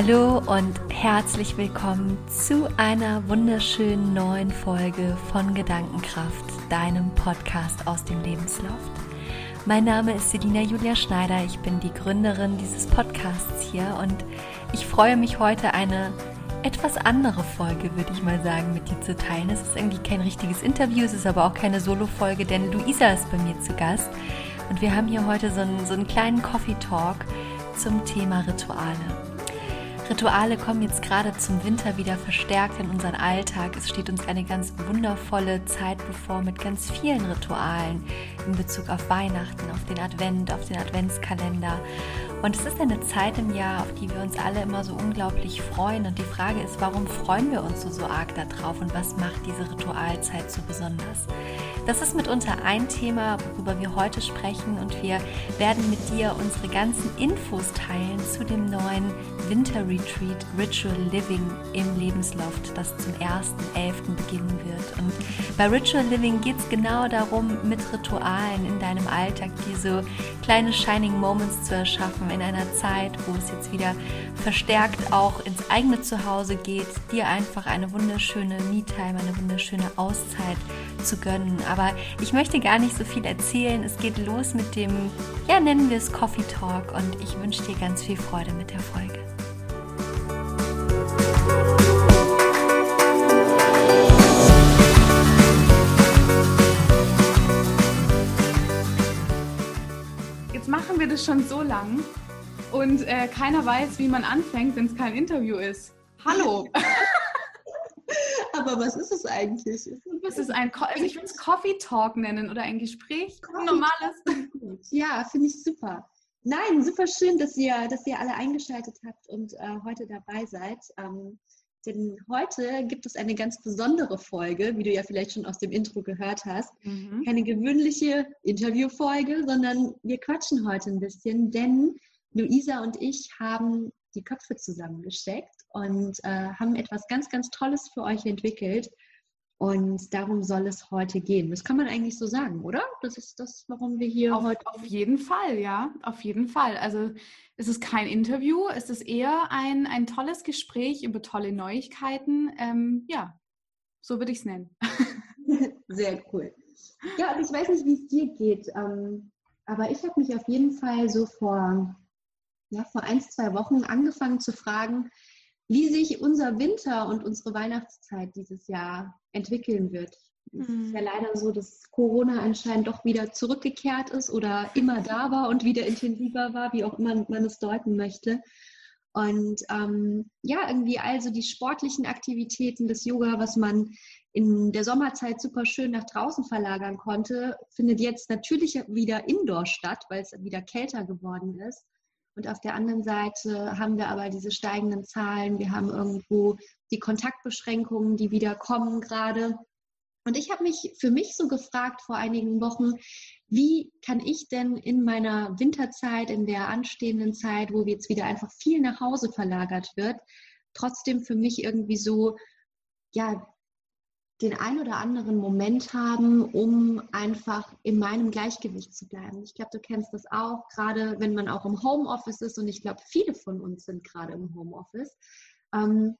Hallo und herzlich willkommen zu einer wunderschönen neuen Folge von Gedankenkraft, deinem Podcast aus dem Lebensloft. Mein Name ist Selina Julia Schneider, ich bin die Gründerin dieses Podcasts hier und ich freue mich heute eine etwas andere Folge, würde ich mal sagen, mit dir zu teilen. Es ist irgendwie kein richtiges Interview, es ist aber auch keine Solo-Folge, denn Luisa ist bei mir zu Gast und wir haben hier heute so einen, so einen kleinen Coffee-Talk zum Thema Rituale. Rituale kommen jetzt gerade zum Winter wieder verstärkt in unseren Alltag. Es steht uns eine ganz wundervolle Zeit bevor mit ganz vielen Ritualen in Bezug auf Weihnachten, auf den Advent, auf den Adventskalender. Und es ist eine Zeit im Jahr, auf die wir uns alle immer so unglaublich freuen. Und die Frage ist, warum freuen wir uns so, so arg darauf und was macht diese Ritualzeit so besonders? Das ist mitunter ein Thema, worüber wir heute sprechen und wir werden mit dir unsere ganzen Infos teilen zu dem neuen Winter Retreat Ritual Living im Lebensloft, das zum 1.11. beginnen wird. Und bei Ritual Living geht es genau darum, mit Ritualen in deinem Alltag diese kleine Shining Moments zu erschaffen in einer Zeit, wo es jetzt wieder verstärkt auch ins eigene Zuhause geht, dir einfach eine wunderschöne Me-Time, eine wunderschöne Auszeit zu gönnen. Aber ich möchte gar nicht so viel erzählen. Es geht los mit dem, ja, nennen wir es Coffee Talk und ich wünsche dir ganz viel Freude mit der Folge. Das schon so lang und äh, keiner weiß, wie man anfängt, wenn es kein Interview ist. Hallo! Aber was ist es eigentlich? Es ist ein, also ich würde es Coffee Talk nennen oder ein Gespräch, ein normales. Ja, finde ich super. Nein, super schön, dass ihr, dass ihr alle eingeschaltet habt und äh, heute dabei seid. Ähm, denn heute gibt es eine ganz besondere Folge, wie du ja vielleicht schon aus dem Intro gehört hast. Mhm. Keine gewöhnliche Interviewfolge, sondern wir quatschen heute ein bisschen, denn Luisa und ich haben die Köpfe zusammengesteckt und äh, haben etwas ganz, ganz Tolles für euch entwickelt. Und darum soll es heute gehen. Das kann man eigentlich so sagen, oder? Das ist das, warum wir hier auf, heute. Auf jeden Fall, ja, auf jeden Fall. Also es ist kein Interview, es ist eher ein, ein tolles Gespräch über tolle Neuigkeiten. Ähm, ja, so würde ich es nennen. Sehr cool. Ja, und ich weiß nicht, wie es dir geht, ähm, aber ich habe mich auf jeden Fall so vor, ja, vor ein, zwei Wochen angefangen zu fragen, wie sich unser Winter und unsere Weihnachtszeit dieses Jahr entwickeln wird. Es ist ja mhm. leider so, dass Corona anscheinend doch wieder zurückgekehrt ist oder immer da war und wieder intensiver war, wie auch immer man es deuten möchte. Und ähm, ja, irgendwie also die sportlichen Aktivitäten des Yoga, was man in der Sommerzeit super schön nach draußen verlagern konnte, findet jetzt natürlich wieder indoor statt, weil es wieder kälter geworden ist. Und auf der anderen Seite haben wir aber diese steigenden Zahlen. Wir haben irgendwo die Kontaktbeschränkungen, die wieder kommen gerade. Und ich habe mich für mich so gefragt vor einigen Wochen, wie kann ich denn in meiner Winterzeit, in der anstehenden Zeit, wo jetzt wieder einfach viel nach Hause verlagert wird, trotzdem für mich irgendwie so, ja, den ein oder anderen Moment haben, um einfach in meinem Gleichgewicht zu bleiben. Ich glaube, du kennst das auch, gerade wenn man auch im Homeoffice ist und ich glaube, viele von uns sind gerade im Homeoffice. Ähm,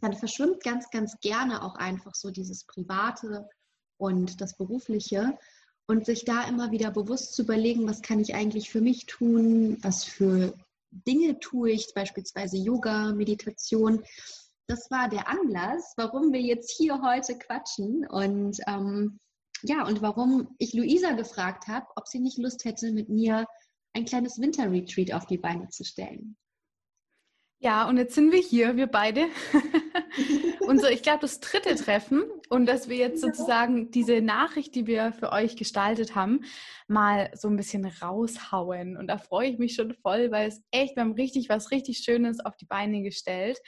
dann verschwimmt ganz, ganz gerne auch einfach so dieses Private und das Berufliche und sich da immer wieder bewusst zu überlegen, was kann ich eigentlich für mich tun, was für Dinge tue ich, beispielsweise Yoga, Meditation, das war der Anlass, warum wir jetzt hier heute quatschen und ähm, ja, und warum ich Luisa gefragt habe, ob sie nicht Lust hätte, mit mir ein kleines Winterretreat auf die Beine zu stellen. Ja, und jetzt sind wir hier, wir beide. Unser, ich glaube, das dritte Treffen und dass wir jetzt sozusagen diese Nachricht, die wir für euch gestaltet haben, mal so ein bisschen raushauen. Und da freue ich mich schon voll, weil es echt, wir haben richtig was richtig Schönes auf die Beine gestellt.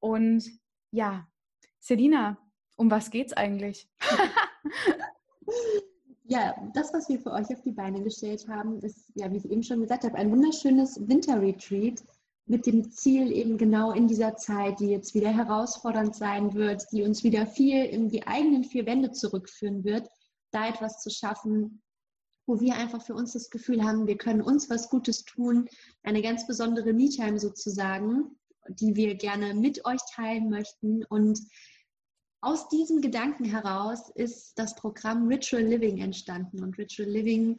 Und ja, Selina, um was geht's eigentlich? ja, das, was wir für euch auf die Beine gestellt haben, ist, ja, wie ich eben schon gesagt habe, ein wunderschönes Winterretreat mit dem Ziel, eben genau in dieser Zeit, die jetzt wieder herausfordernd sein wird, die uns wieder viel in die eigenen vier Wände zurückführen wird, da etwas zu schaffen, wo wir einfach für uns das Gefühl haben, wir können uns was Gutes tun, eine ganz besondere Me-Time sozusagen, die wir gerne mit euch teilen möchten. Und aus diesem Gedanken heraus ist das Programm Ritual Living entstanden. Und Ritual Living,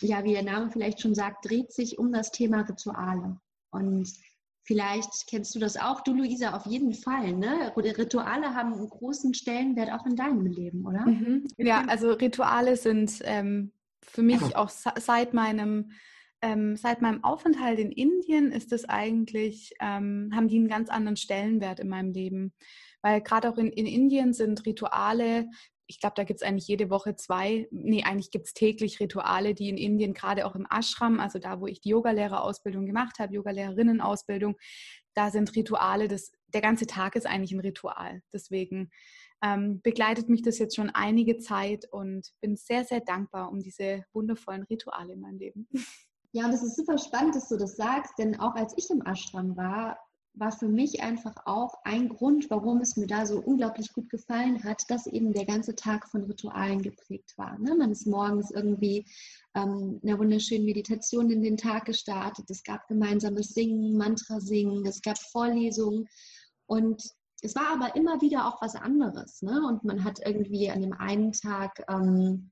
ja, wie der Name vielleicht schon sagt, dreht sich um das Thema Rituale. Und Vielleicht kennst du das auch, du Luisa, auf jeden Fall. Ne? Rituale haben einen großen Stellenwert auch in deinem Leben, oder? Mhm. Ja, also Rituale sind ähm, für mich auch seit meinem ähm, seit meinem Aufenthalt in Indien ist es eigentlich, ähm, haben die einen ganz anderen Stellenwert in meinem Leben. Weil gerade auch in, in Indien sind Rituale ich glaube, da gibt es eigentlich jede Woche zwei, nee, eigentlich gibt es täglich Rituale, die in Indien, gerade auch im Ashram, also da, wo ich die Yogalehrerausbildung gemacht habe, Yogalehrerinnenausbildung, da sind Rituale, das, der ganze Tag ist eigentlich ein Ritual. Deswegen ähm, begleitet mich das jetzt schon einige Zeit und bin sehr, sehr dankbar um diese wundervollen Rituale in meinem Leben. Ja, und es ist super spannend, dass du das sagst, denn auch als ich im Ashram war, war für mich einfach auch ein Grund, warum es mir da so unglaublich gut gefallen hat, dass eben der ganze Tag von Ritualen geprägt war. Ne? Man ist morgens irgendwie ähm, einer wunderschönen Meditation in den Tag gestartet. Es gab gemeinsames Singen, Mantra singen, es gab Vorlesungen und es war aber immer wieder auch was anderes. Ne? Und man hat irgendwie an dem einen Tag ähm,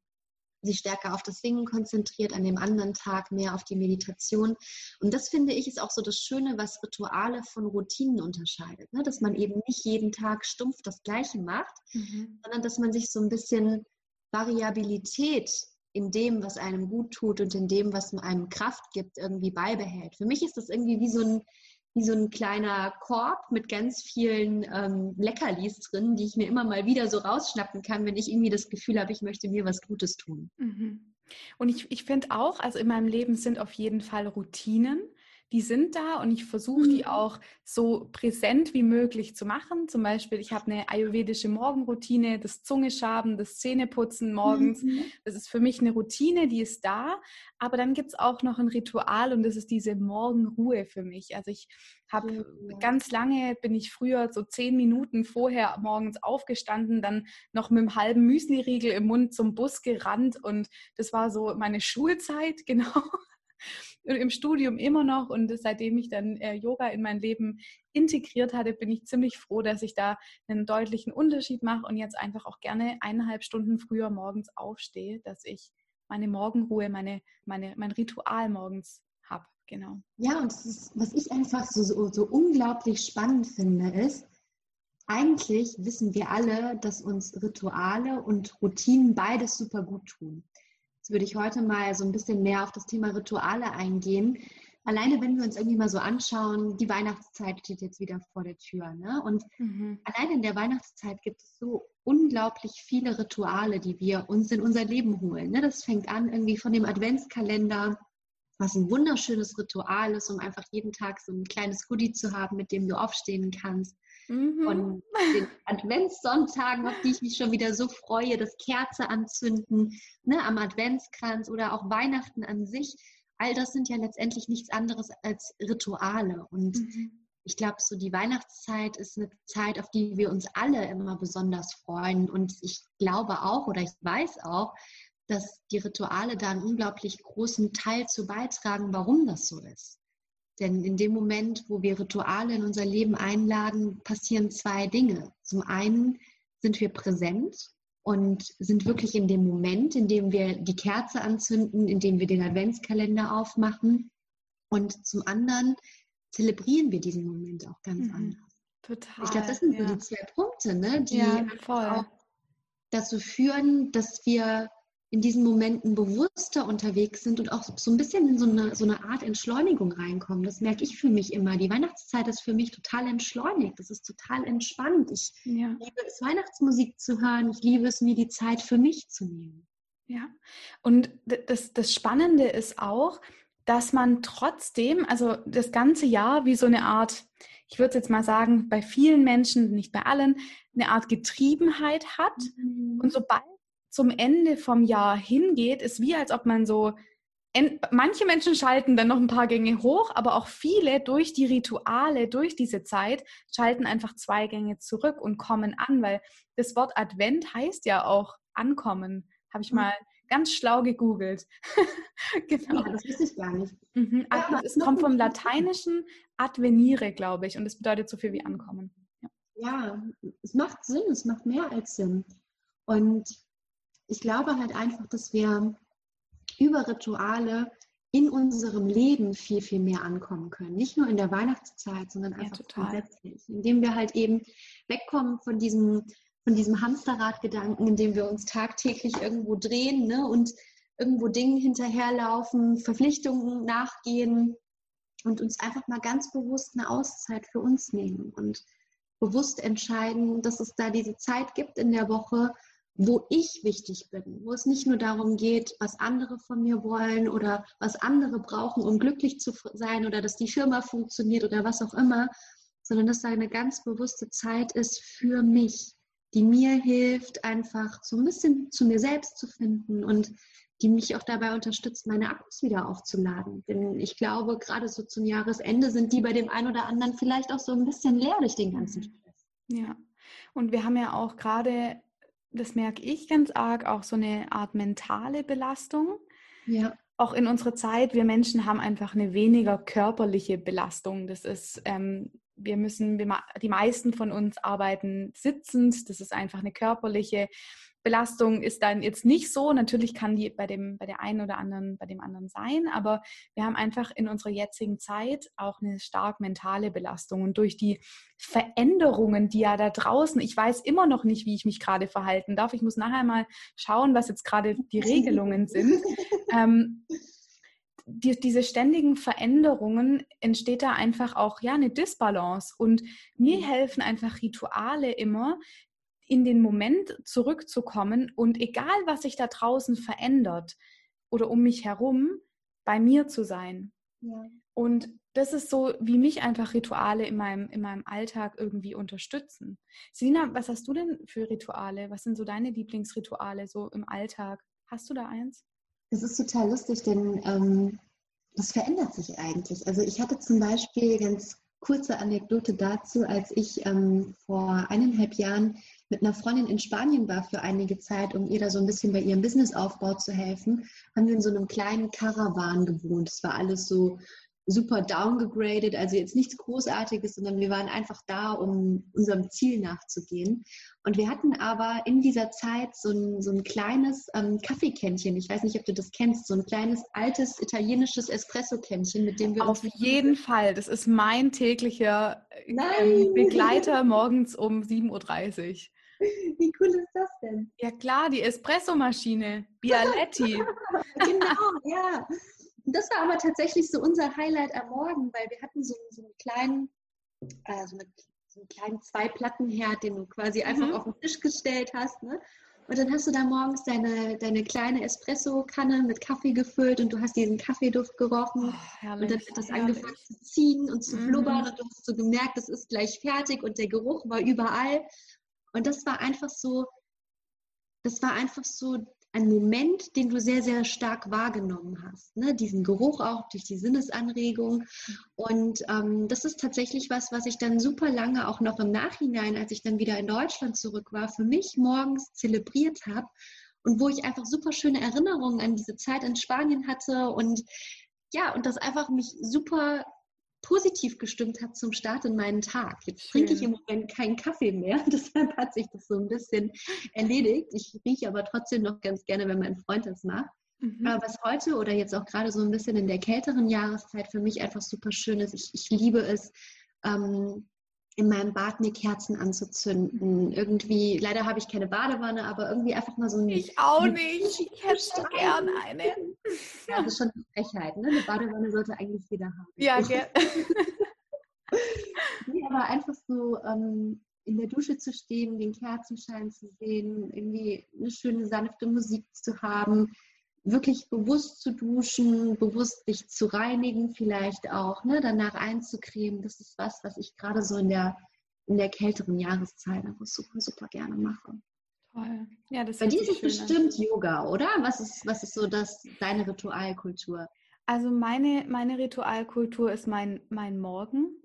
sich stärker auf das Singen konzentriert, an dem anderen Tag mehr auf die Meditation. Und das finde ich ist auch so das Schöne, was Rituale von Routinen unterscheidet. Ne? Dass man eben nicht jeden Tag stumpf das Gleiche macht, mhm. sondern dass man sich so ein bisschen Variabilität in dem, was einem gut tut und in dem, was einem Kraft gibt, irgendwie beibehält. Für mich ist das irgendwie wie so ein wie so ein kleiner Korb mit ganz vielen ähm, Leckerlis drin, die ich mir immer mal wieder so rausschnappen kann, wenn ich irgendwie das Gefühl habe, ich möchte mir was Gutes tun. Mhm. Und ich, ich finde auch, also in meinem Leben sind auf jeden Fall Routinen die sind da und ich versuche die mhm. auch so präsent wie möglich zu machen. Zum Beispiel, ich habe eine ayurvedische Morgenroutine, das Zungeschaben, das Zähneputzen morgens. Mhm. Das ist für mich eine Routine, die ist da. Aber dann gibt es auch noch ein Ritual und das ist diese Morgenruhe für mich. Also ich habe ja. ganz lange, bin ich früher so zehn Minuten vorher morgens aufgestanden, dann noch mit einem halben Müsli-Riegel im Mund zum Bus gerannt und das war so meine Schulzeit, genau im Studium immer noch. Und seitdem ich dann äh, Yoga in mein Leben integriert hatte, bin ich ziemlich froh, dass ich da einen deutlichen Unterschied mache und jetzt einfach auch gerne eineinhalb Stunden früher morgens aufstehe, dass ich meine Morgenruhe, meine, meine, mein Ritual morgens habe. Genau. Ja, und ist, was ich einfach so, so, so unglaublich spannend finde, ist, eigentlich wissen wir alle, dass uns Rituale und Routinen beides super gut tun. Jetzt würde ich heute mal so ein bisschen mehr auf das Thema Rituale eingehen. Alleine, wenn wir uns irgendwie mal so anschauen, die Weihnachtszeit steht jetzt wieder vor der Tür. Ne? Und mhm. alleine in der Weihnachtszeit gibt es so unglaublich viele Rituale, die wir uns in unser Leben holen. Ne? Das fängt an irgendwie von dem Adventskalender, was ein wunderschönes Ritual ist, um einfach jeden Tag so ein kleines Goodie zu haben, mit dem du aufstehen kannst mhm. von den Adventssonntagen, auf die ich mich schon wieder so freue, das Kerze anzünden, ne, am Adventskranz oder auch Weihnachten an sich. All das sind ja letztendlich nichts anderes als Rituale. Und mhm. ich glaube, so die Weihnachtszeit ist eine Zeit, auf die wir uns alle immer besonders freuen. Und ich glaube auch oder ich weiß auch, dass die Rituale da einen unglaublich großen Teil zu beitragen, warum das so ist. Denn in dem Moment, wo wir Rituale in unser Leben einladen, passieren zwei Dinge. Zum einen sind wir präsent und sind wirklich in dem Moment, in dem wir die Kerze anzünden, in dem wir den Adventskalender aufmachen. Und zum anderen zelebrieren wir diesen Moment auch ganz mhm. anders. Total. Ich glaube, das sind ja. so die zwei Punkte, ne, die ja, auch dazu führen, dass wir in diesen Momenten bewusster unterwegs sind und auch so ein bisschen in so eine, so eine Art Entschleunigung reinkommen. Das merke ich für mich immer. Die Weihnachtszeit ist für mich total entschleunigt. Das ist total entspannt. Ich ja. liebe es, Weihnachtsmusik zu hören. Ich liebe es, mir die Zeit für mich zu nehmen. Ja, und das, das Spannende ist auch, dass man trotzdem, also das ganze Jahr wie so eine Art, ich würde jetzt mal sagen, bei vielen Menschen, nicht bei allen, eine Art Getriebenheit hat. Mhm. Und sobald zum Ende vom Jahr hingeht, ist wie als ob man so, manche Menschen schalten dann noch ein paar Gänge hoch, aber auch viele durch die Rituale, durch diese Zeit, schalten einfach zwei Gänge zurück und kommen an, weil das Wort Advent heißt ja auch ankommen. Habe ich mhm. mal ganz schlau gegoogelt. genau. Ja, das wusste ich gar nicht. Mhm. Ja, es kommt vom Lateinischen advenire, glaube ich, und es bedeutet so viel wie ankommen. Ja. ja, es macht Sinn, es macht mehr als Sinn. Und ich glaube halt einfach, dass wir über Rituale in unserem Leben viel, viel mehr ankommen können. Nicht nur in der Weihnachtszeit, sondern einfach ja, grundsätzlich. Indem wir halt eben wegkommen von diesem, von diesem Hamsterradgedanken, in dem wir uns tagtäglich irgendwo drehen ne, und irgendwo Dingen hinterherlaufen, Verpflichtungen nachgehen und uns einfach mal ganz bewusst eine Auszeit für uns nehmen und bewusst entscheiden, dass es da diese Zeit gibt in der Woche, wo ich wichtig bin, wo es nicht nur darum geht, was andere von mir wollen oder was andere brauchen, um glücklich zu sein oder dass die Firma funktioniert oder was auch immer, sondern dass da eine ganz bewusste Zeit ist für mich, die mir hilft, einfach so ein bisschen zu mir selbst zu finden und die mich auch dabei unterstützt, meine Akkus wieder aufzuladen. Denn ich glaube, gerade so zum Jahresende sind die bei dem einen oder anderen vielleicht auch so ein bisschen leer durch den ganzen Stress. Ja, und wir haben ja auch gerade das merke ich ganz arg, auch so eine Art mentale Belastung. Ja. Auch in unserer Zeit, wir Menschen haben einfach eine weniger körperliche Belastung. Das ist, ähm, wir müssen, die meisten von uns arbeiten sitzend. Das ist einfach eine körperliche Belastung ist dann jetzt nicht so. Natürlich kann die bei dem, bei der einen oder anderen, bei dem anderen sein, aber wir haben einfach in unserer jetzigen Zeit auch eine stark mentale Belastung. Und durch die Veränderungen, die ja da draußen, ich weiß immer noch nicht, wie ich mich gerade verhalten darf. Ich muss nachher mal schauen, was jetzt gerade die Regelungen sind. Ähm, die, diese ständigen Veränderungen entsteht da einfach auch ja eine Disbalance und mir helfen einfach Rituale immer, in den Moment zurückzukommen und egal, was sich da draußen verändert oder um mich herum, bei mir zu sein. Ja. Und das ist so, wie mich einfach Rituale in meinem, in meinem Alltag irgendwie unterstützen. Selina, was hast du denn für Rituale? Was sind so deine Lieblingsrituale so im Alltag? Hast du da eins? Das ist total lustig, denn ähm, das verändert sich eigentlich. Also ich hatte zum Beispiel ganz kurze Anekdote dazu, als ich ähm, vor eineinhalb Jahren mit einer Freundin in Spanien war für einige Zeit, um ihr da so ein bisschen bei ihrem Businessaufbau zu helfen, haben wir in so einem kleinen Caravan gewohnt. Es war alles so super downgegradet, also jetzt nichts Großartiges, sondern wir waren einfach da, um unserem Ziel nachzugehen. Und wir hatten aber in dieser Zeit so ein, so ein kleines ähm, Kaffeekännchen. Ich weiß nicht, ob du das kennst, so ein kleines altes italienisches Espresso-Kännchen, mit dem wir Auf jeden Fall. Das ist mein täglicher ähm, Begleiter morgens um 7.30 Uhr. Wie cool ist das denn? Ja klar, die Espressomaschine, Bialetti. genau, ja das war aber tatsächlich so unser Highlight am Morgen, weil wir hatten so, so einen kleinen, äh, so, eine, so einen kleinen Zwei-Platten-Herd, den du quasi einfach mhm. auf den Tisch gestellt hast. Ne? Und dann hast du da morgens deine, deine kleine Espresso-Kanne mit Kaffee gefüllt und du hast diesen Kaffeeduft gerochen. Oh, herrlich, und dann hat das herrlich. angefangen zu ziehen und zu mhm. flubbern und du hast so gemerkt, es ist gleich fertig und der Geruch war überall. Und das war einfach so, das war einfach so ein Moment, den du sehr, sehr stark wahrgenommen hast. Ne? Diesen Geruch auch durch die Sinnesanregung. Und ähm, das ist tatsächlich was, was ich dann super lange auch noch im Nachhinein, als ich dann wieder in Deutschland zurück war, für mich morgens zelebriert habe und wo ich einfach super schöne Erinnerungen an diese Zeit in Spanien hatte und ja, und das einfach mich super positiv gestimmt hat zum Start in meinen Tag. Jetzt Schön. trinke ich im Moment keinen Kaffee mehr, deshalb hat sich das so ein bisschen erledigt. Ich rieche aber trotzdem noch ganz gerne, wenn mein Freund das macht. Mhm. Aber was heute oder jetzt auch gerade so ein bisschen in der kälteren Jahreszeit für mich einfach super schön ist, ich, ich liebe es, ähm, in meinem Bad mir Kerzen anzuzünden. Irgendwie, leider habe ich keine Badewanne, aber irgendwie einfach mal so ein. Ich auch nicht. Ich hätte so gern eine. Ja, das ist schon eine Frechheit. Ne? Eine Badewanne sollte eigentlich jeder haben. Ja, gerne. nee, aber einfach so ähm, in der Dusche zu stehen, den Kerzenschein zu sehen, irgendwie eine schöne, sanfte Musik zu haben, wirklich bewusst zu duschen, bewusst dich zu reinigen, vielleicht auch, ne, danach einzucremen. Das ist was, was ich gerade so in der, in der kälteren Jahreszeit einfach super, super gerne mache. Toll. Ja, das Bei dir ist es bestimmt an. Yoga, oder? Was ist, was ist so das, deine Ritualkultur? Also meine, meine Ritualkultur ist mein, mein Morgen.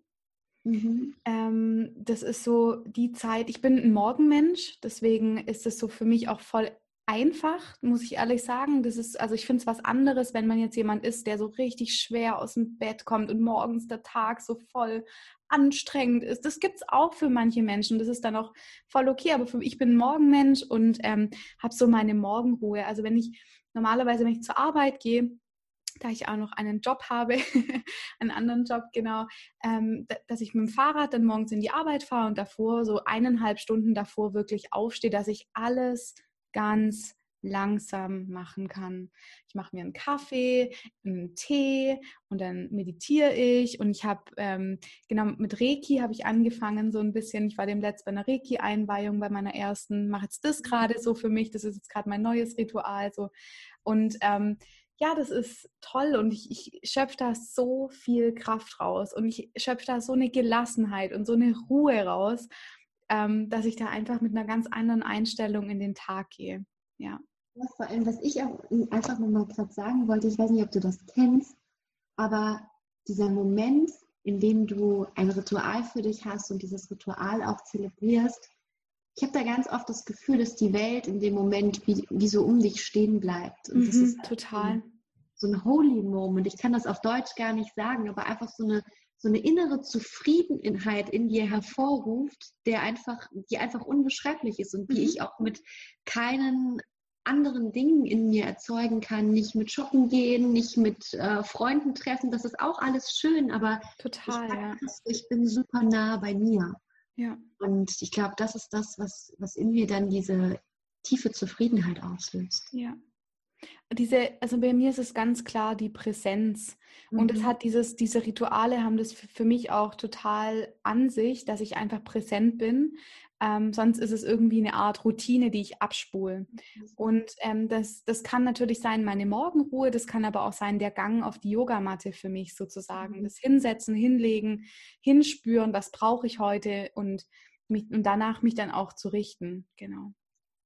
Mhm. Ähm, das ist so die Zeit, ich bin ein Morgenmensch, deswegen ist es so für mich auch voll einfach, muss ich ehrlich sagen. Das ist, also ich finde es was anderes, wenn man jetzt jemand ist, der so richtig schwer aus dem Bett kommt und morgens der Tag so voll anstrengend ist. Das gibt es auch für manche Menschen. Das ist dann auch voll okay. Aber für, ich bin Morgenmensch und ähm, habe so meine Morgenruhe. Also wenn ich normalerweise, wenn ich zur Arbeit gehe, da ich auch noch einen Job habe, einen anderen Job, genau, ähm, dass ich mit dem Fahrrad dann morgens in die Arbeit fahre und davor, so eineinhalb Stunden davor wirklich aufstehe, dass ich alles ganz langsam machen kann. Ich mache mir einen Kaffee, einen Tee und dann meditiere ich und ich habe ähm, genau mit Reiki habe ich angefangen so ein bisschen. Ich war dem letzten bei einer Reiki-Einweihung bei meiner ersten, mache jetzt das gerade so für mich. Das ist jetzt gerade mein neues Ritual so und ähm, ja, das ist toll und ich, ich schöpfe da so viel Kraft raus und ich schöpfe da so eine Gelassenheit und so eine Ruhe raus ähm, dass ich da einfach mit einer ganz anderen Einstellung in den Tag gehe. Ja. ja vor allem, was ich auch einfach nochmal gerade sagen wollte, ich weiß nicht, ob du das kennst, aber dieser Moment, in dem du ein Ritual für dich hast und dieses Ritual auch zelebrierst, ich habe da ganz oft das Gefühl, dass die Welt in dem Moment wie, wie so um dich stehen bleibt. Und mhm, das ist total. So ein Holy Moment. Ich kann das auf Deutsch gar nicht sagen, aber einfach so eine so eine innere Zufriedenheit in dir hervorruft, der einfach, die einfach unbeschreiblich ist und die mhm. ich auch mit keinen anderen Dingen in mir erzeugen kann, nicht mit Shoppen gehen, nicht mit äh, Freunden treffen, das ist auch alles schön, aber total, ich, ja. ich bin super nah bei mir. Ja. Und ich glaube, das ist das, was, was in mir dann diese tiefe Zufriedenheit auslöst. Ja, diese, also bei mir ist es ganz klar die Präsenz. Mhm. Und es hat dieses, diese Rituale haben das für mich auch total an sich, dass ich einfach präsent bin. Ähm, sonst ist es irgendwie eine Art Routine, die ich abspule. Und ähm, das, das kann natürlich sein meine Morgenruhe, das kann aber auch sein der Gang auf die Yogamatte für mich sozusagen. Mhm. Das Hinsetzen, Hinlegen, Hinspüren, was brauche ich heute und, mich, und danach mich dann auch zu richten. Genau.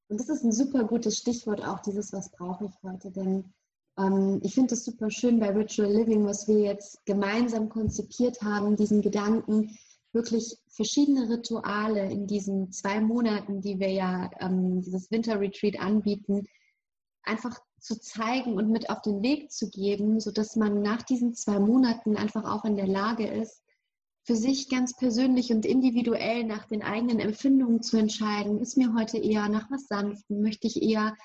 Und das ist ein super gutes Stichwort auch, dieses, was brauche ich heute. Denn ähm, ich finde es super schön bei Ritual Living, was wir jetzt gemeinsam konzipiert haben, diesen Gedanken, wirklich verschiedene Rituale in diesen zwei Monaten, die wir ja ähm, dieses Winter-Retreat anbieten, einfach zu zeigen und mit auf den Weg zu geben, sodass man nach diesen zwei Monaten einfach auch in der Lage ist, für sich ganz persönlich und individuell nach den eigenen Empfindungen zu entscheiden. Ist mir heute eher nach was Sanftem? Möchte ich eher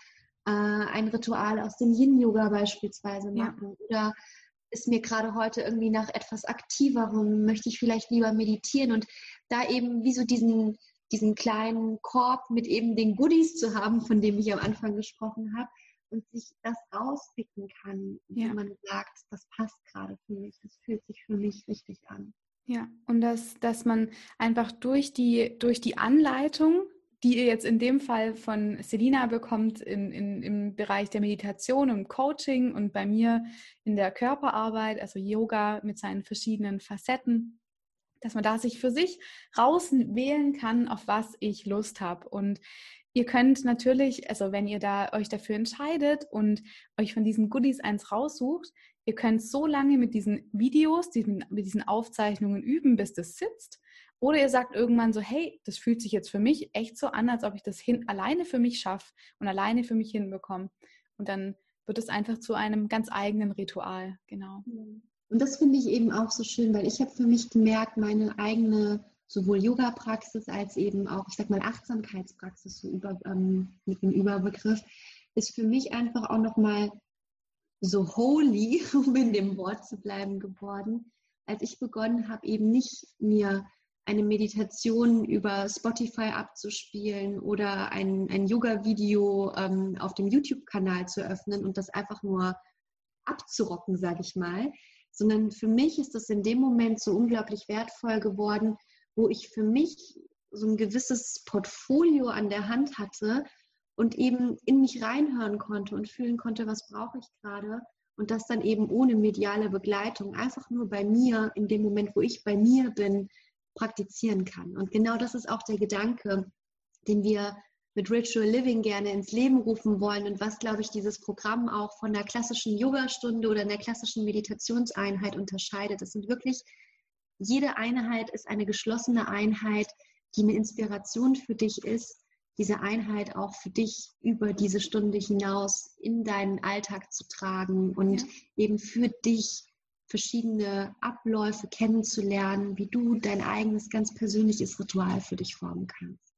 äh, ein Ritual aus dem Yin-Yoga beispielsweise machen? Ja. Oder ist mir gerade heute irgendwie nach etwas Aktiverem? Möchte ich vielleicht lieber meditieren? Und da eben wie so diesen, diesen kleinen Korb mit eben den Goodies zu haben, von dem ich am Anfang gesprochen habe, und sich das rauspicken kann, ja. wenn man sagt, das passt gerade für mich, das fühlt sich für mich richtig an. Ja, und dass, dass man einfach durch die, durch die Anleitung, die ihr jetzt in dem Fall von Selina bekommt in, in, im Bereich der Meditation und Coaching und bei mir in der Körperarbeit, also Yoga mit seinen verschiedenen Facetten, dass man da sich für sich rauswählen kann, auf was ich Lust habe. Und ihr könnt natürlich, also wenn ihr da euch dafür entscheidet und euch von diesen Goodies eins raussucht, Ihr könnt so lange mit diesen Videos, diesen, mit diesen Aufzeichnungen üben, bis das sitzt. Oder ihr sagt irgendwann so, hey, das fühlt sich jetzt für mich echt so an, als ob ich das hin, alleine für mich schaffe und alleine für mich hinbekomme. Und dann wird es einfach zu einem ganz eigenen Ritual, genau. Und das finde ich eben auch so schön, weil ich habe für mich gemerkt, meine eigene sowohl Yoga-Praxis als eben auch, ich sag mal, Achtsamkeitspraxis so über, ähm, mit dem Überbegriff, ist für mich einfach auch nochmal so holy, um in dem Wort zu bleiben, geworden, als ich begonnen habe, eben nicht mir eine Meditation über Spotify abzuspielen oder ein, ein Yoga-Video ähm, auf dem YouTube-Kanal zu öffnen und das einfach nur abzurocken, sage ich mal, sondern für mich ist das in dem Moment so unglaublich wertvoll geworden, wo ich für mich so ein gewisses Portfolio an der Hand hatte, und eben in mich reinhören konnte und fühlen konnte, was brauche ich gerade und das dann eben ohne mediale Begleitung, einfach nur bei mir, in dem Moment, wo ich bei mir bin, praktizieren kann. Und genau das ist auch der Gedanke, den wir mit Ritual Living gerne ins Leben rufen wollen und was, glaube ich, dieses Programm auch von der klassischen Yogastunde oder einer klassischen Meditationseinheit unterscheidet. Das sind wirklich, jede Einheit ist eine geschlossene Einheit, die eine Inspiration für dich ist, diese Einheit auch für dich über diese Stunde hinaus in deinen Alltag zu tragen und ja. eben für dich verschiedene Abläufe kennenzulernen, wie du dein eigenes ganz persönliches Ritual für dich formen kannst.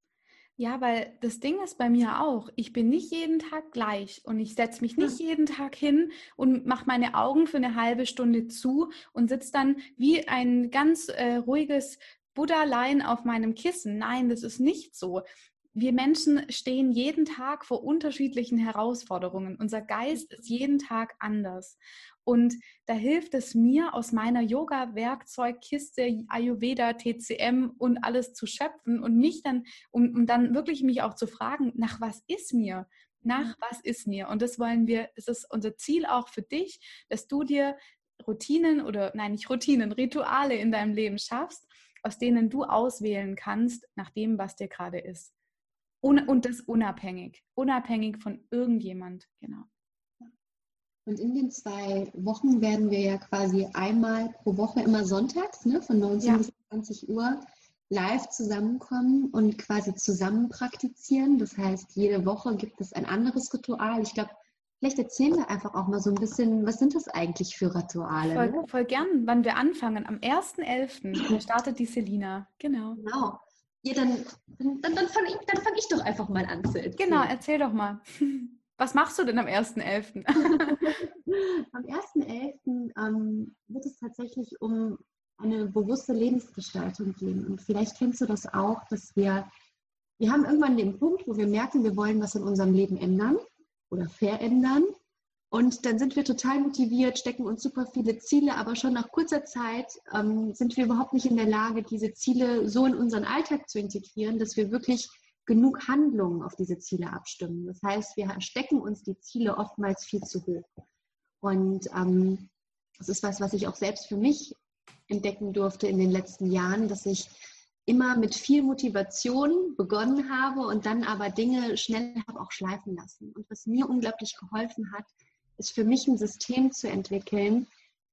Ja, weil das Ding ist bei mir auch, ich bin nicht jeden Tag gleich und ich setze mich nicht jeden Tag hin und mache meine Augen für eine halbe Stunde zu und sitze dann wie ein ganz äh, ruhiges Buddha-Lein auf meinem Kissen. Nein, das ist nicht so. Wir Menschen stehen jeden Tag vor unterschiedlichen Herausforderungen. Unser Geist ist jeden Tag anders. Und da hilft es mir, aus meiner Yoga-Werkzeugkiste, Ayurveda, TCM und alles zu schöpfen und mich dann, um, um dann wirklich mich auch zu fragen, nach was ist mir? Nach was ist mir? Und das wollen wir, es ist unser Ziel auch für dich, dass du dir Routinen oder, nein, nicht Routinen, Rituale in deinem Leben schaffst, aus denen du auswählen kannst, nach dem, was dir gerade ist. Und das unabhängig, unabhängig von irgendjemand, genau. Und in den zwei Wochen werden wir ja quasi einmal pro Woche immer sonntags ne, von 19 ja. bis 20 Uhr live zusammenkommen und quasi zusammen praktizieren. Das heißt, jede Woche gibt es ein anderes Ritual. Ich glaube, vielleicht erzählen wir einfach auch mal so ein bisschen, was sind das eigentlich für Rituale? Voll, ne? voll gern, wann wir anfangen. Am 1.11. startet die Selina. Genau. Genau. Ja, dann, dann, dann fange ich, fang ich doch einfach mal an zu erzählen. Genau, erzähl doch mal. Was machst du denn am 1.11.? am 1.11. Ähm, wird es tatsächlich um eine bewusste Lebensgestaltung gehen. Und vielleicht kennst du das auch, dass wir, wir haben irgendwann den Punkt, wo wir merken, wir wollen was in unserem Leben ändern oder verändern. Und dann sind wir total motiviert, stecken uns super viele Ziele, aber schon nach kurzer Zeit ähm, sind wir überhaupt nicht in der Lage, diese Ziele so in unseren Alltag zu integrieren, dass wir wirklich genug Handlungen auf diese Ziele abstimmen. Das heißt, wir stecken uns die Ziele oftmals viel zu hoch. Und ähm, das ist was, was ich auch selbst für mich entdecken durfte in den letzten Jahren, dass ich immer mit viel Motivation begonnen habe und dann aber Dinge schnell habe auch schleifen lassen. Und was mir unglaublich geholfen hat, ist für mich ein System zu entwickeln,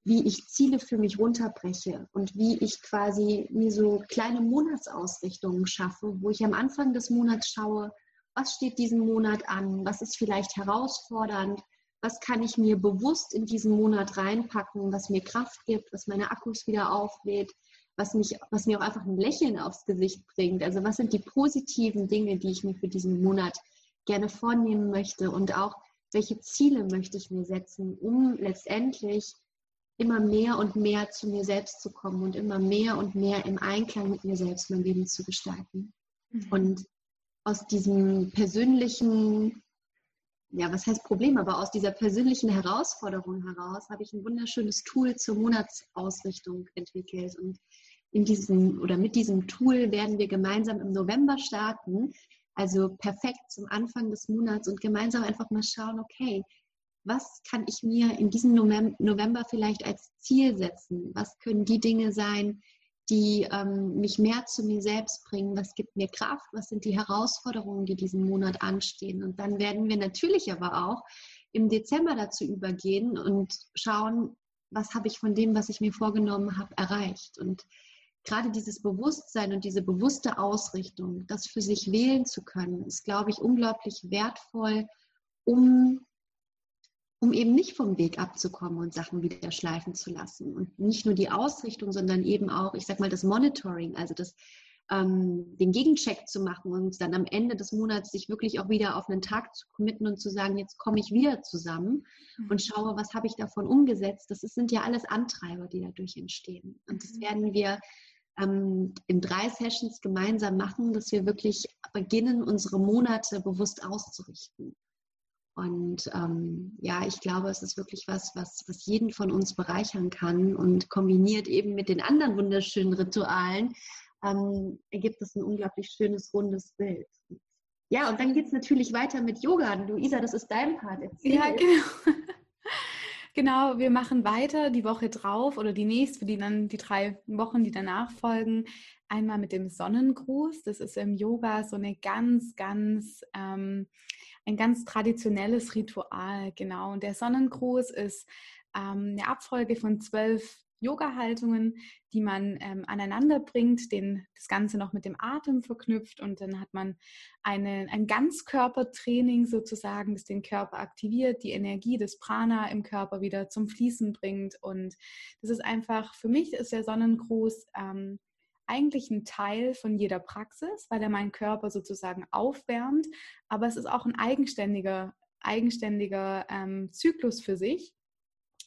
wie ich Ziele für mich runterbreche und wie ich quasi mir so kleine Monatsausrichtungen schaffe, wo ich am Anfang des Monats schaue, was steht diesen Monat an, was ist vielleicht herausfordernd, was kann ich mir bewusst in diesen Monat reinpacken, was mir Kraft gibt, was meine Akkus wieder auflädt, was, mich, was mir auch einfach ein Lächeln aufs Gesicht bringt. Also was sind die positiven Dinge, die ich mir für diesen Monat gerne vornehmen möchte und auch welche Ziele möchte ich mir setzen, um letztendlich immer mehr und mehr zu mir selbst zu kommen und immer mehr und mehr im Einklang mit mir selbst mein Leben zu gestalten. Mhm. Und aus diesem persönlichen, ja, was heißt Problem, aber aus dieser persönlichen Herausforderung heraus habe ich ein wunderschönes Tool zur Monatsausrichtung entwickelt. Und in diesem oder mit diesem Tool werden wir gemeinsam im November starten. Also perfekt zum Anfang des Monats und gemeinsam einfach mal schauen, okay, was kann ich mir in diesem November vielleicht als Ziel setzen? Was können die Dinge sein, die ähm, mich mehr zu mir selbst bringen? Was gibt mir Kraft? Was sind die Herausforderungen, die diesen Monat anstehen? Und dann werden wir natürlich aber auch im Dezember dazu übergehen und schauen, was habe ich von dem, was ich mir vorgenommen habe, erreicht? Und gerade dieses Bewusstsein und diese bewusste Ausrichtung, das für sich wählen zu können, ist, glaube ich, unglaublich wertvoll, um um eben nicht vom Weg abzukommen und Sachen wieder schleifen zu lassen. Und nicht nur die Ausrichtung, sondern eben auch, ich sag mal, das Monitoring, also das, ähm, den Gegencheck zu machen und dann am Ende des Monats sich wirklich auch wieder auf einen Tag zu committen und zu sagen, jetzt komme ich wieder zusammen mhm. und schaue, was habe ich davon umgesetzt. Das ist, sind ja alles Antreiber, die dadurch entstehen. Und das mhm. werden wir ähm, in drei Sessions gemeinsam machen, dass wir wirklich beginnen, unsere Monate bewusst auszurichten. Und ähm, ja, ich glaube, es ist wirklich was, was, was jeden von uns bereichern kann und kombiniert eben mit den anderen wunderschönen Ritualen, ähm, ergibt es ein unglaublich schönes, rundes Bild. Ja, und dann geht es natürlich weiter mit Yoga. Luisa, das ist dein Part. Erzähl. Ja, genau. Genau, wir machen weiter die Woche drauf oder die nächste, die dann die drei Wochen, die danach folgen, einmal mit dem Sonnengruß. Das ist im Yoga so eine ganz, ganz ähm, ein ganz traditionelles Ritual, genau. Und der Sonnengruß ist ähm, eine Abfolge von zwölf Yoga-Haltungen, die man ähm, aneinander bringt, den, das Ganze noch mit dem Atem verknüpft und dann hat man eine, ein Ganzkörpertraining sozusagen, das den Körper aktiviert, die Energie des Prana im Körper wieder zum Fließen bringt. Und das ist einfach, für mich ist der Sonnengruß ähm, eigentlich ein Teil von jeder Praxis, weil er meinen Körper sozusagen aufwärmt, aber es ist auch ein eigenständiger, eigenständiger ähm, Zyklus für sich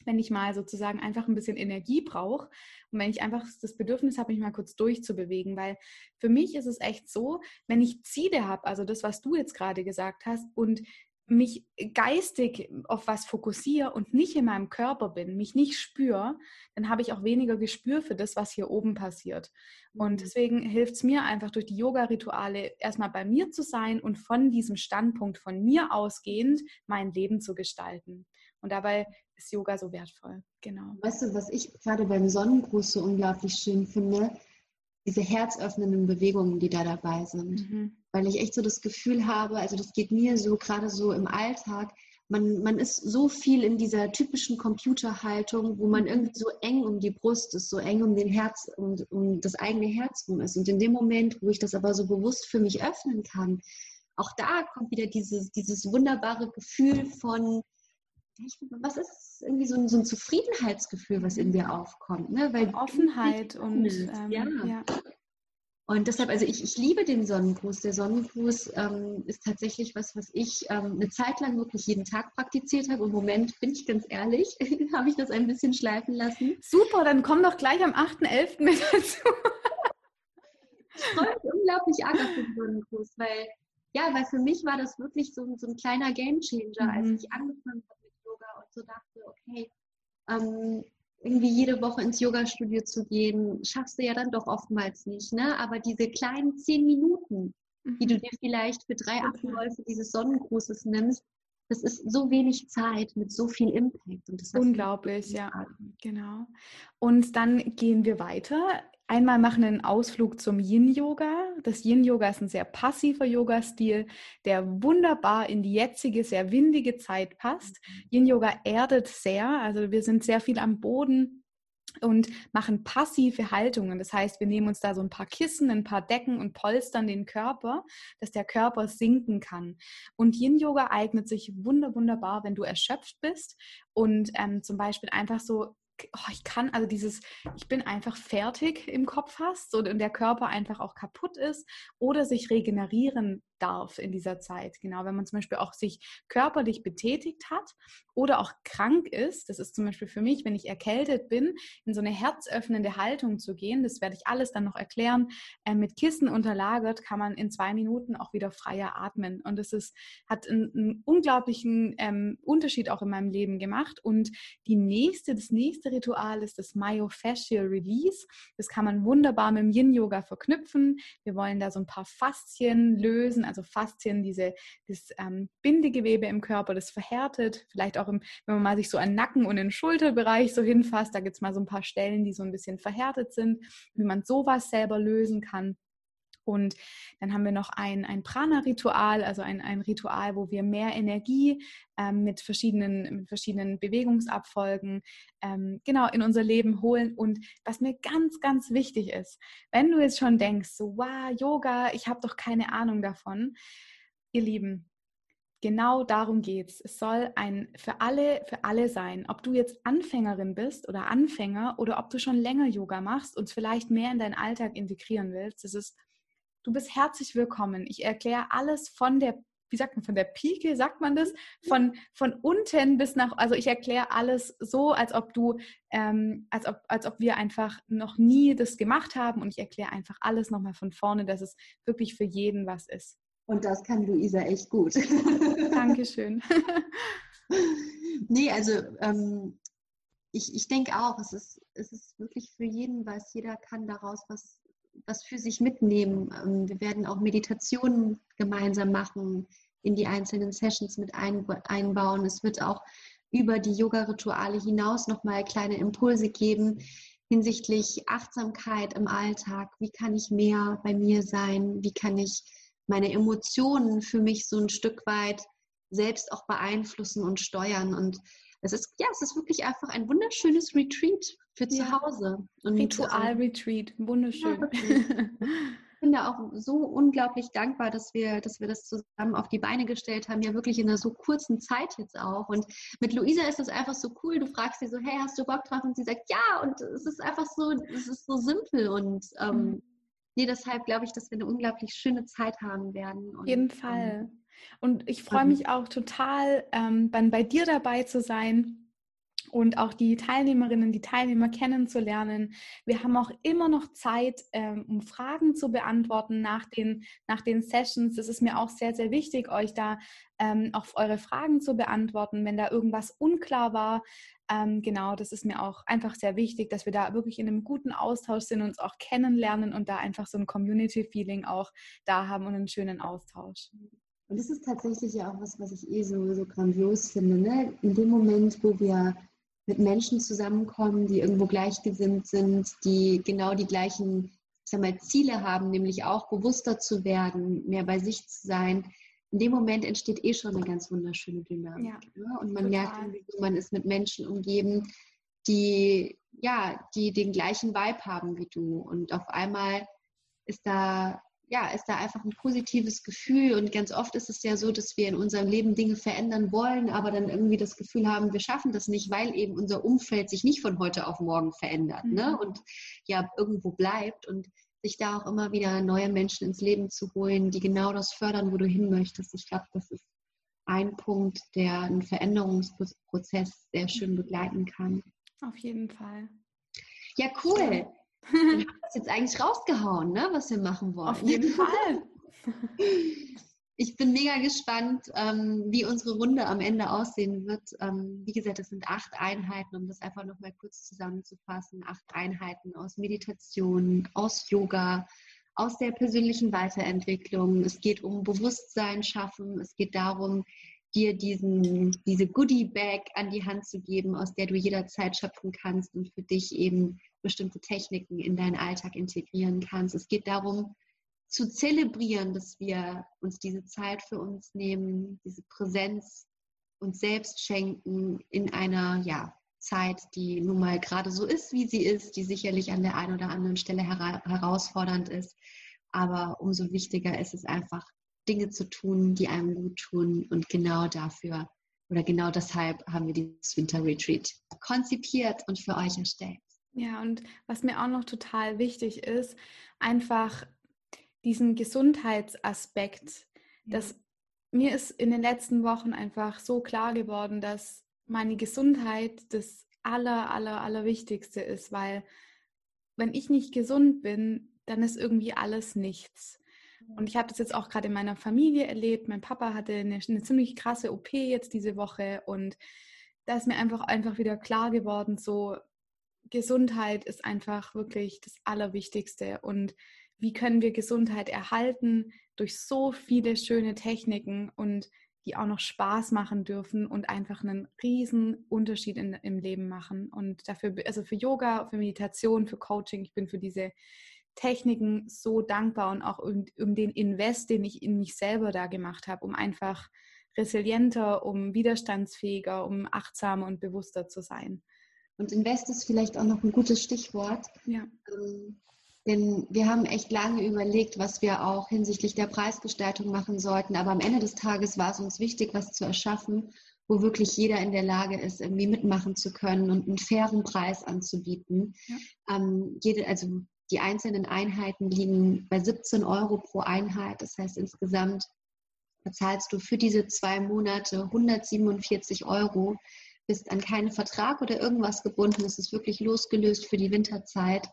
wenn ich mal sozusagen einfach ein bisschen Energie brauche und wenn ich einfach das Bedürfnis habe, mich mal kurz durchzubewegen, weil für mich ist es echt so, wenn ich Ziele habe, also das, was du jetzt gerade gesagt hast, und mich geistig auf was fokussiere und nicht in meinem Körper bin, mich nicht spüre, dann habe ich auch weniger Gespür für das, was hier oben passiert. Und mhm. deswegen hilft es mir einfach durch die Yoga-Rituale erstmal bei mir zu sein und von diesem Standpunkt von mir ausgehend mein Leben zu gestalten. Und dabei ist Yoga so wertvoll. Genau. Weißt du, was ich gerade beim Sonnengruß so unglaublich schön finde? Diese herzöffnenden Bewegungen, die da dabei sind. Mhm. Weil ich echt so das Gefühl habe, also das geht mir so gerade so im Alltag, man, man ist so viel in dieser typischen Computerhaltung, wo man mhm. irgendwie so eng um die Brust ist, so eng um den Herz, um, um das eigene Herz rum ist. Und in dem Moment, wo ich das aber so bewusst für mich öffnen kann, auch da kommt wieder dieses, dieses wunderbare Gefühl von, was ist irgendwie so ein, so ein, Zufriedenheitsgefühl, was in dir aufkommt? Ne? Weil Offenheit und ähm, ja. ja. Und deshalb, also ich, ich liebe den Sonnengruß. Der Sonnengruß ähm, ist tatsächlich was, was ich ähm, eine Zeit lang wirklich jeden Tag praktiziert habe. Im Moment, bin ich ganz ehrlich, habe ich das ein bisschen schleifen lassen. Super, dann komm doch gleich am 8.11. mit dazu. ich freue mich unglaublich arg auf den Sonnengruß, weil ja, weil für mich war das wirklich so, so ein kleiner Gamechanger, mhm. als ich angefangen habe so dachte, okay, ähm, irgendwie jede Woche ins Yoga-Studio zu gehen, schaffst du ja dann doch oftmals nicht. Ne? Aber diese kleinen zehn Minuten, mhm. die du dir vielleicht für drei Abläufe dieses Sonnengrußes nimmst, das ist so wenig Zeit mit so viel Impact. Unglaublich, ja, genau. Und dann gehen wir weiter einmal machen einen Ausflug zum Yin-Yoga. Das Yin-Yoga ist ein sehr passiver Yoga-Stil, der wunderbar in die jetzige, sehr windige Zeit passt. Mhm. Yin-Yoga erdet sehr, also wir sind sehr viel am Boden und machen passive Haltungen. Das heißt, wir nehmen uns da so ein paar Kissen, ein paar Decken und polstern den Körper, dass der Körper sinken kann. Und Yin-Yoga eignet sich wunder, wunderbar, wenn du erschöpft bist und ähm, zum Beispiel einfach so oh, ich kann, also dieses, ich bin einfach fertig im Kopf hast und der Körper einfach auch kaputt ist oder sich regenerieren darf in dieser Zeit. Genau, wenn man zum Beispiel auch sich körperlich betätigt hat oder auch krank ist, das ist zum Beispiel für mich, wenn ich erkältet bin, in so eine herzöffnende Haltung zu gehen, das werde ich alles dann noch erklären, äh, mit Kissen unterlagert, kann man in zwei Minuten auch wieder freier atmen. Und das ist, hat einen, einen unglaublichen ähm, Unterschied auch in meinem Leben gemacht. Und die nächste, das nächste Ritual ist das Myofascial Release. Das kann man wunderbar mit dem Yin-Yoga verknüpfen. Wir wollen da so ein paar Faszien lösen, also Faszien, diese, das ähm, Bindegewebe im Körper, das verhärtet. Vielleicht auch, im, wenn man mal sich so an Nacken und den Schulterbereich so hinfasst, da gibt es mal so ein paar Stellen, die so ein bisschen verhärtet sind, wie man sowas selber lösen kann. Und dann haben wir noch ein, ein Prana-Ritual, also ein, ein Ritual, wo wir mehr Energie ähm, mit, verschiedenen, mit verschiedenen Bewegungsabfolgen ähm, genau in unser Leben holen. Und was mir ganz, ganz wichtig ist, wenn du jetzt schon denkst, so, wow, Yoga, ich habe doch keine Ahnung davon, ihr Lieben, genau darum geht es. Es soll ein für alle, für alle sein. Ob du jetzt Anfängerin bist oder Anfänger oder ob du schon länger Yoga machst und vielleicht mehr in deinen Alltag integrieren willst, das ist du bist herzlich willkommen. Ich erkläre alles von der, wie sagt man, von der Pike, sagt man das? Von, von unten bis nach, also ich erkläre alles so, als ob du, ähm, als, ob, als ob wir einfach noch nie das gemacht haben und ich erkläre einfach alles nochmal von vorne, dass es wirklich für jeden was ist. Und das kann Luisa echt gut. Dankeschön. nee, also ähm, ich, ich denke auch, es ist, es ist wirklich für jeden was. Jeder kann daraus was was für sich mitnehmen. Ähm, wir werden auch Meditationen gemeinsam machen, in die einzelnen Sessions mit einbauen. Es wird auch über die Yoga-Rituale hinaus nochmal kleine Impulse geben hinsichtlich Achtsamkeit im Alltag. Wie kann ich mehr bei mir sein? Wie kann ich meine Emotionen für mich so ein Stück weit selbst auch beeinflussen und steuern? Und es ist, ja, es ist wirklich einfach ein wunderschönes Retreat für zu Ja. Hause. Ritual-Retreat, wunderschön. Ja. Ich bin da auch so unglaublich dankbar, dass wir, dass wir das zusammen auf die Beine gestellt haben, ja wirklich in einer so kurzen Zeit jetzt auch. Und mit Luisa ist es einfach so cool. Du fragst sie so, hey, hast du Bock drauf? Und sie sagt, ja. Und es ist einfach so, es ist so simpel. Und ähm, Mhm. nee, deshalb glaube ich, dass wir eine unglaublich schöne Zeit haben werden. Auf jeden ähm, Fall. Und ich freue Mhm. mich auch total, ähm, dann bei dir dabei zu sein und auch die Teilnehmerinnen, die Teilnehmer kennenzulernen. Wir haben auch immer noch Zeit, ähm, um Fragen zu beantworten nach den, nach den Sessions. Das ist mir auch sehr, sehr wichtig, euch da ähm, auf eure Fragen zu beantworten, wenn da irgendwas unklar war. Ähm, genau, das ist mir auch einfach sehr wichtig, dass wir da wirklich in einem guten Austausch sind, uns auch kennenlernen und da einfach so ein Community-Feeling auch da haben und einen schönen Austausch. Und das ist tatsächlich ja auch was, was ich eh so, so grandios finde. Ne? In dem Moment, wo wir mit Menschen zusammenkommen, die irgendwo gleichgesinnt sind, die genau die gleichen ich sag mal, Ziele haben, nämlich auch bewusster zu werden, mehr bei sich zu sein, in dem Moment entsteht eh schon eine ganz wunderschöne Dynamik. Ja, ne? Und man total. merkt, man ist mit Menschen umgeben, die ja, die den gleichen Vibe haben wie du. Und auf einmal ist da ja, ist da einfach ein positives Gefühl. Und ganz oft ist es ja so, dass wir in unserem Leben Dinge verändern wollen, aber dann irgendwie das Gefühl haben, wir schaffen das nicht, weil eben unser Umfeld sich nicht von heute auf morgen verändert Mhm. ne? und ja irgendwo bleibt. Und sich da auch immer wieder neue Menschen ins Leben zu holen, die genau das fördern, wo du hin möchtest. Ich glaube, das ist ein Punkt, der einen Veränderungsprozess sehr schön begleiten kann. Auf jeden Fall. Ja, cool. Dann haben jetzt eigentlich rausgehauen, ne, was wir machen wollen. Auf jeden Fall. Ich bin mega gespannt, ähm, wie unsere Runde am Ende aussehen wird. Ähm, wie gesagt, es sind acht Einheiten, um das einfach nochmal kurz zusammenzufassen. Acht Einheiten aus Meditation, aus Yoga, aus der persönlichen Weiterentwicklung. Es geht um Bewusstsein schaffen. Es geht darum, dir diesen, diese Goodie-Bag an die Hand zu geben, aus der du jederzeit schöpfen kannst und für dich eben bestimmte Techniken in deinen Alltag integrieren kannst. Es geht darum, zu zelebrieren, dass wir uns diese Zeit für uns nehmen, diese Präsenz uns selbst schenken in einer ja, Zeit, die nun mal gerade so ist, wie sie ist, die sicherlich an der einen oder anderen Stelle hera herausfordernd ist. Aber umso wichtiger ist es einfach, Dinge zu tun, die einem gut tun. Und genau dafür oder genau deshalb haben wir dieses Winter Retreat konzipiert und für euch erstellt. Ja, und was mir auch noch total wichtig ist, einfach diesen Gesundheitsaspekt, dass mir ist in den letzten Wochen einfach so klar geworden, dass meine Gesundheit das aller, aller, aller Wichtigste ist, weil wenn ich nicht gesund bin, dann ist irgendwie alles nichts. Und ich habe das jetzt auch gerade in meiner Familie erlebt. Mein Papa hatte eine, eine ziemlich krasse OP jetzt diese Woche und da ist mir einfach einfach wieder klar geworden, so Gesundheit ist einfach wirklich das Allerwichtigste. Und wie können wir Gesundheit erhalten durch so viele schöne Techniken und die auch noch Spaß machen dürfen und einfach einen riesen Unterschied in, im Leben machen. Und dafür, also für Yoga, für Meditation, für Coaching, ich bin für diese Techniken so dankbar und auch um, um den Invest, den ich in mich selber da gemacht habe, um einfach resilienter, um widerstandsfähiger, um achtsamer und bewusster zu sein. Und Invest ist vielleicht auch noch ein gutes Stichwort. Ja. Ähm, denn wir haben echt lange überlegt, was wir auch hinsichtlich der Preisgestaltung machen sollten. Aber am Ende des Tages war es uns wichtig, was zu erschaffen, wo wirklich jeder in der Lage ist, irgendwie mitmachen zu können und einen fairen Preis anzubieten. Ja. Ähm, jede, also die einzelnen Einheiten liegen bei 17 Euro pro Einheit. Das heißt, insgesamt bezahlst du für diese zwei Monate 147 Euro, bist an keinen Vertrag oder irgendwas gebunden. Es ist wirklich losgelöst für die Winterzeit.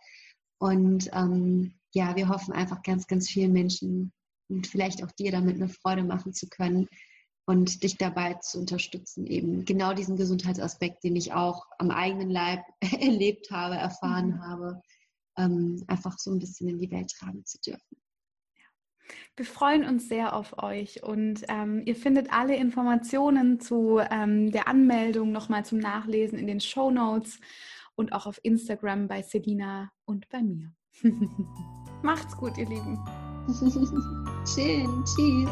Und ähm, ja, wir hoffen einfach ganz, ganz vielen Menschen und vielleicht auch dir damit eine Freude machen zu können und dich dabei zu unterstützen, eben genau diesen Gesundheitsaspekt, den ich auch am eigenen Leib erlebt habe, erfahren Mhm. habe, ähm, einfach so ein bisschen in die Welt tragen zu dürfen. Wir freuen uns sehr auf euch und ähm, ihr findet alle Informationen zu ähm, der Anmeldung nochmal zum Nachlesen in den Show Notes und auch auf Instagram bei Selina und bei mir. Macht's gut, ihr Lieben. Schön, tschüss.